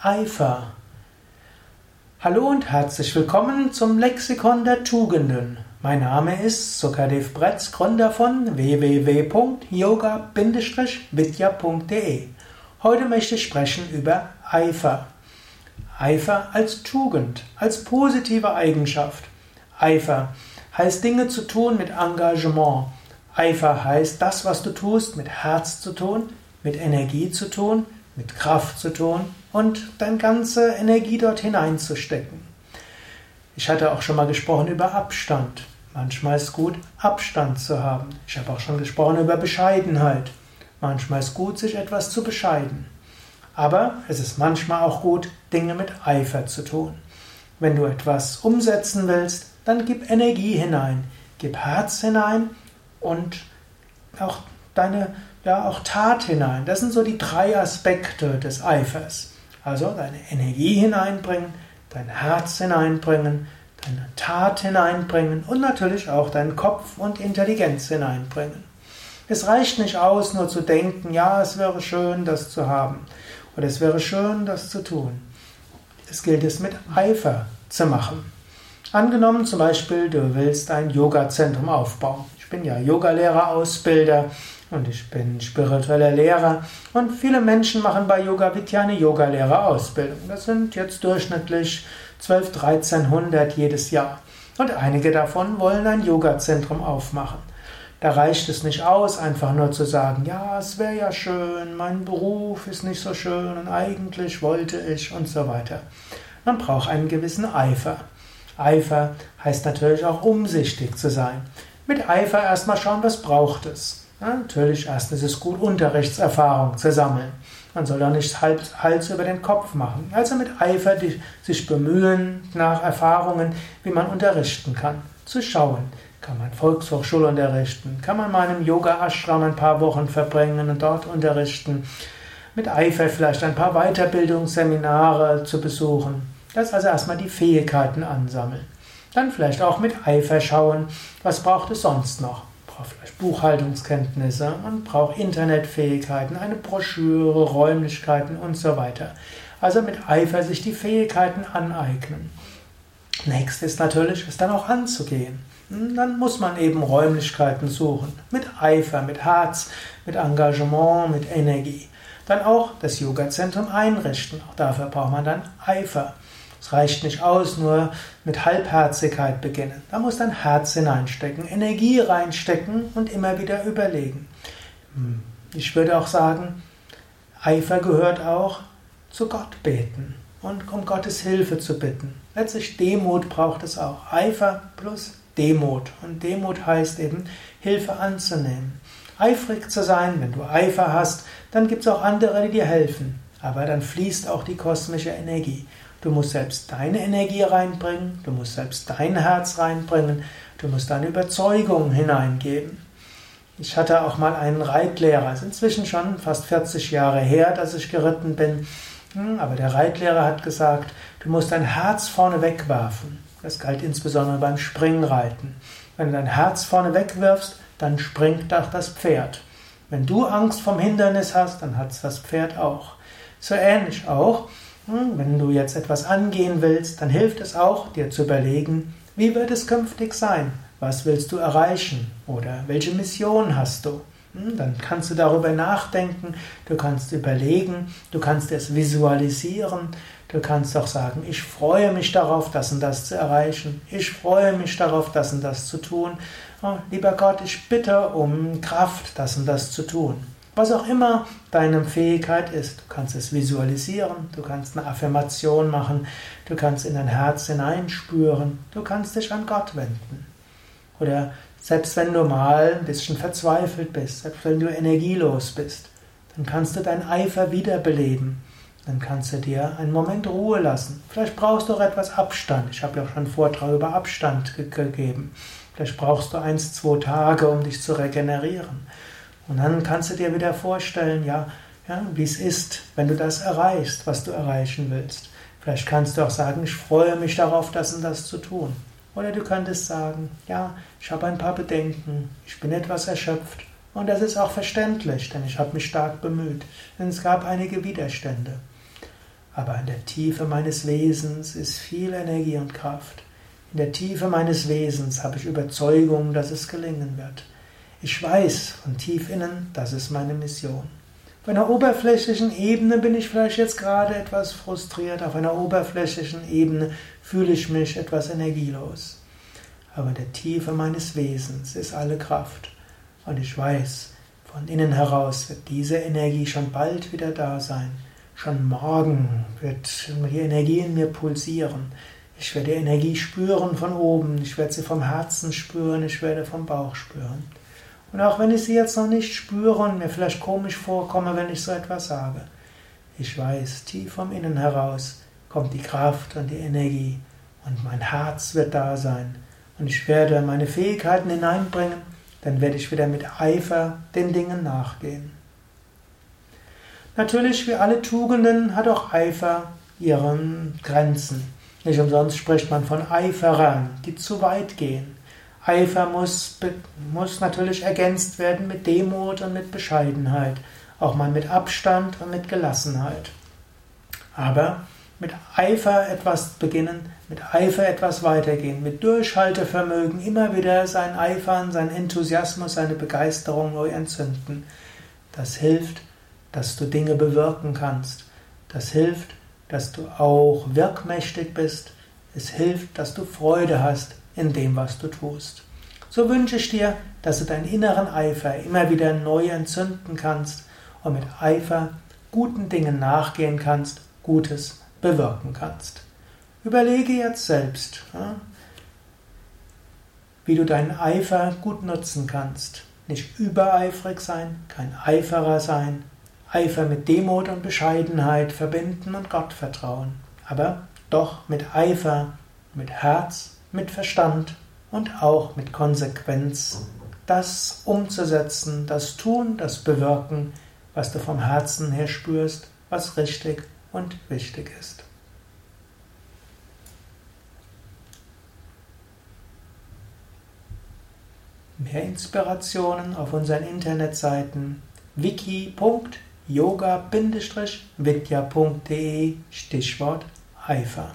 Eifer. Hallo und herzlich willkommen zum Lexikon der Tugenden. Mein Name ist Sukadev Bretz, Gründer von www.yoga-vidya.de. Heute möchte ich sprechen über Eifer. Eifer als Tugend, als positive Eigenschaft. Eifer heißt Dinge zu tun mit Engagement. Eifer heißt das, was du tust, mit Herz zu tun, mit Energie zu tun, mit Kraft zu tun und deine ganze Energie dort hineinzustecken. Ich hatte auch schon mal gesprochen über Abstand. Manchmal ist es gut, Abstand zu haben. Ich habe auch schon gesprochen über Bescheidenheit. Manchmal ist es gut, sich etwas zu bescheiden. Aber es ist manchmal auch gut, Dinge mit Eifer zu tun. Wenn du etwas umsetzen willst, dann gib Energie hinein, gib Herz hinein und auch deine ja auch Tat hinein. Das sind so die drei Aspekte des Eifers. Also deine Energie hineinbringen, dein Herz hineinbringen, deine Tat hineinbringen und natürlich auch deinen Kopf und Intelligenz hineinbringen. Es reicht nicht aus, nur zu denken, ja, es wäre schön, das zu haben oder es wäre schön, das zu tun. Es gilt es mit Eifer zu machen. Angenommen zum Beispiel, du willst ein Yoga-Zentrum aufbauen. Ich bin ja Yogalehrer, Ausbilder und ich bin spiritueller Lehrer und viele Menschen machen bei Yoga Vidya eine Yogalehrerausbildung. Das sind jetzt durchschnittlich 12, 1300 jedes Jahr. Und einige davon wollen ein Yoga-Zentrum aufmachen. Da reicht es nicht aus, einfach nur zu sagen, ja, es wäre ja schön, mein Beruf ist nicht so schön und eigentlich wollte ich und so weiter. Man braucht einen gewissen Eifer. Eifer heißt natürlich auch umsichtig zu sein. Mit Eifer erstmal schauen, was braucht es. Ja, natürlich, erstens ist es gut, Unterrichtserfahrung zu sammeln. Man soll auch nicht Hals über den Kopf machen. Also mit Eifer sich bemühen nach Erfahrungen, wie man unterrichten kann. Zu schauen, kann man Volkshochschule unterrichten, kann man mal im Yoga-Ashram ein paar Wochen verbringen und dort unterrichten. Mit Eifer vielleicht ein paar Weiterbildungsseminare zu besuchen. Das also erstmal die Fähigkeiten ansammeln. Dann vielleicht auch mit Eifer schauen, was braucht es sonst noch braucht vielleicht Buchhaltungskenntnisse, man braucht Internetfähigkeiten, eine Broschüre, Räumlichkeiten und so weiter. Also mit Eifer sich die Fähigkeiten aneignen. Nächstes ist natürlich, es dann auch anzugehen. Hm, dann muss man eben Räumlichkeiten suchen. Mit Eifer, mit Herz, mit Engagement, mit Energie. Dann auch das Yoga-Zentrum einrichten. Auch dafür braucht man dann Eifer. Es reicht nicht aus, nur mit Halbherzigkeit beginnen. Da muss dein Herz hineinstecken, Energie reinstecken und immer wieder überlegen. Hm. Ich würde auch sagen, Eifer gehört auch zu Gott beten und um Gottes Hilfe zu bitten. Letztlich Demut braucht es auch. Eifer plus Demut. Und Demut heißt eben, Hilfe anzunehmen. Eifrig zu sein, wenn du Eifer hast, dann gibt es auch andere, die dir helfen. Aber dann fließt auch die kosmische Energie. Du musst selbst deine Energie reinbringen, du musst selbst dein Herz reinbringen, du musst deine Überzeugung hineingeben. Ich hatte auch mal einen Reitlehrer, es ist inzwischen schon fast 40 Jahre her, dass ich geritten bin, hm, aber der Reitlehrer hat gesagt, du musst dein Herz vorne wegwerfen. Das galt insbesondere beim Springreiten. Wenn du dein Herz vorne wegwirfst, dann springt auch das Pferd. Wenn du Angst vom Hindernis hast, dann hat es das Pferd auch. So ähnlich auch, wenn du jetzt etwas angehen willst, dann hilft es auch, dir zu überlegen, wie wird es künftig sein? Was willst du erreichen? Oder welche Mission hast du? Hm, dann kannst du darüber nachdenken, du kannst überlegen, du kannst es visualisieren, du kannst auch sagen, ich freue mich darauf, das und das zu erreichen, ich freue mich darauf, das und das zu tun. Oh, lieber Gott, ich bitte um Kraft, das und das zu tun. Was auch immer deine Fähigkeit ist. Du kannst es visualisieren, du kannst eine Affirmation machen, du kannst in dein Herz hineinspüren, du kannst dich an Gott wenden. Oder selbst wenn du mal ein bisschen verzweifelt bist, selbst wenn du energielos bist, dann kannst du deinen Eifer wiederbeleben. Dann kannst du dir einen Moment Ruhe lassen. Vielleicht brauchst du auch etwas Abstand. Ich habe ja auch schon einen Vortrag über Abstand gegeben. Vielleicht brauchst du eins, zwei Tage, um dich zu regenerieren. Und dann kannst du dir wieder vorstellen, ja, ja, wie es ist, wenn du das erreichst, was du erreichen willst. Vielleicht kannst du auch sagen, ich freue mich darauf, das und das zu tun. Oder du könntest sagen, ja, ich habe ein paar Bedenken, ich bin etwas erschöpft. Und das ist auch verständlich, denn ich habe mich stark bemüht, denn es gab einige Widerstände. Aber in der Tiefe meines Wesens ist viel Energie und Kraft. In der Tiefe meines Wesens habe ich Überzeugung, dass es gelingen wird. Ich weiß von tief innen, das ist meine Mission. Auf einer oberflächlichen Ebene bin ich vielleicht jetzt gerade etwas frustriert, auf einer oberflächlichen Ebene fühle ich mich etwas energielos. Aber der Tiefe meines Wesens ist alle Kraft. Und ich weiß, von innen heraus wird diese Energie schon bald wieder da sein. Schon morgen wird die Energie in mir pulsieren. Ich werde die Energie spüren von oben, ich werde sie vom Herzen spüren, ich werde vom Bauch spüren. Und auch wenn ich sie jetzt noch nicht spüre und mir vielleicht komisch vorkomme, wenn ich so etwas sage, ich weiß, tief vom Innen heraus kommt die Kraft und die Energie und mein Herz wird da sein und ich werde meine Fähigkeiten hineinbringen, dann werde ich wieder mit Eifer den Dingen nachgehen. Natürlich, wie alle Tugenden, hat auch Eifer ihren Grenzen. Nicht umsonst spricht man von Eiferern, die zu weit gehen. Eifer muss, muss natürlich ergänzt werden mit Demut und mit Bescheidenheit, auch mal mit Abstand und mit Gelassenheit. Aber mit Eifer etwas beginnen, mit Eifer etwas weitergehen, mit Durchhaltevermögen immer wieder sein Eifern, sein Enthusiasmus, seine Begeisterung neu entzünden. Das hilft, dass du Dinge bewirken kannst. Das hilft, dass du auch wirkmächtig bist. Es hilft, dass du Freude hast in dem, was du tust. So wünsche ich dir, dass du deinen inneren Eifer immer wieder neu entzünden kannst und mit Eifer guten Dingen nachgehen kannst, Gutes bewirken kannst. Überlege jetzt selbst, wie du deinen Eifer gut nutzen kannst. Nicht übereifrig sein, kein Eiferer sein, Eifer mit Demut und Bescheidenheit verbinden und Gott vertrauen, aber doch mit Eifer, mit Herz, mit Verstand und auch mit Konsequenz das umzusetzen, das tun, das bewirken, was du vom Herzen her spürst, was richtig und wichtig ist. Mehr Inspirationen auf unseren Internetseiten wiki.yoga-vidya.de Stichwort Eifer.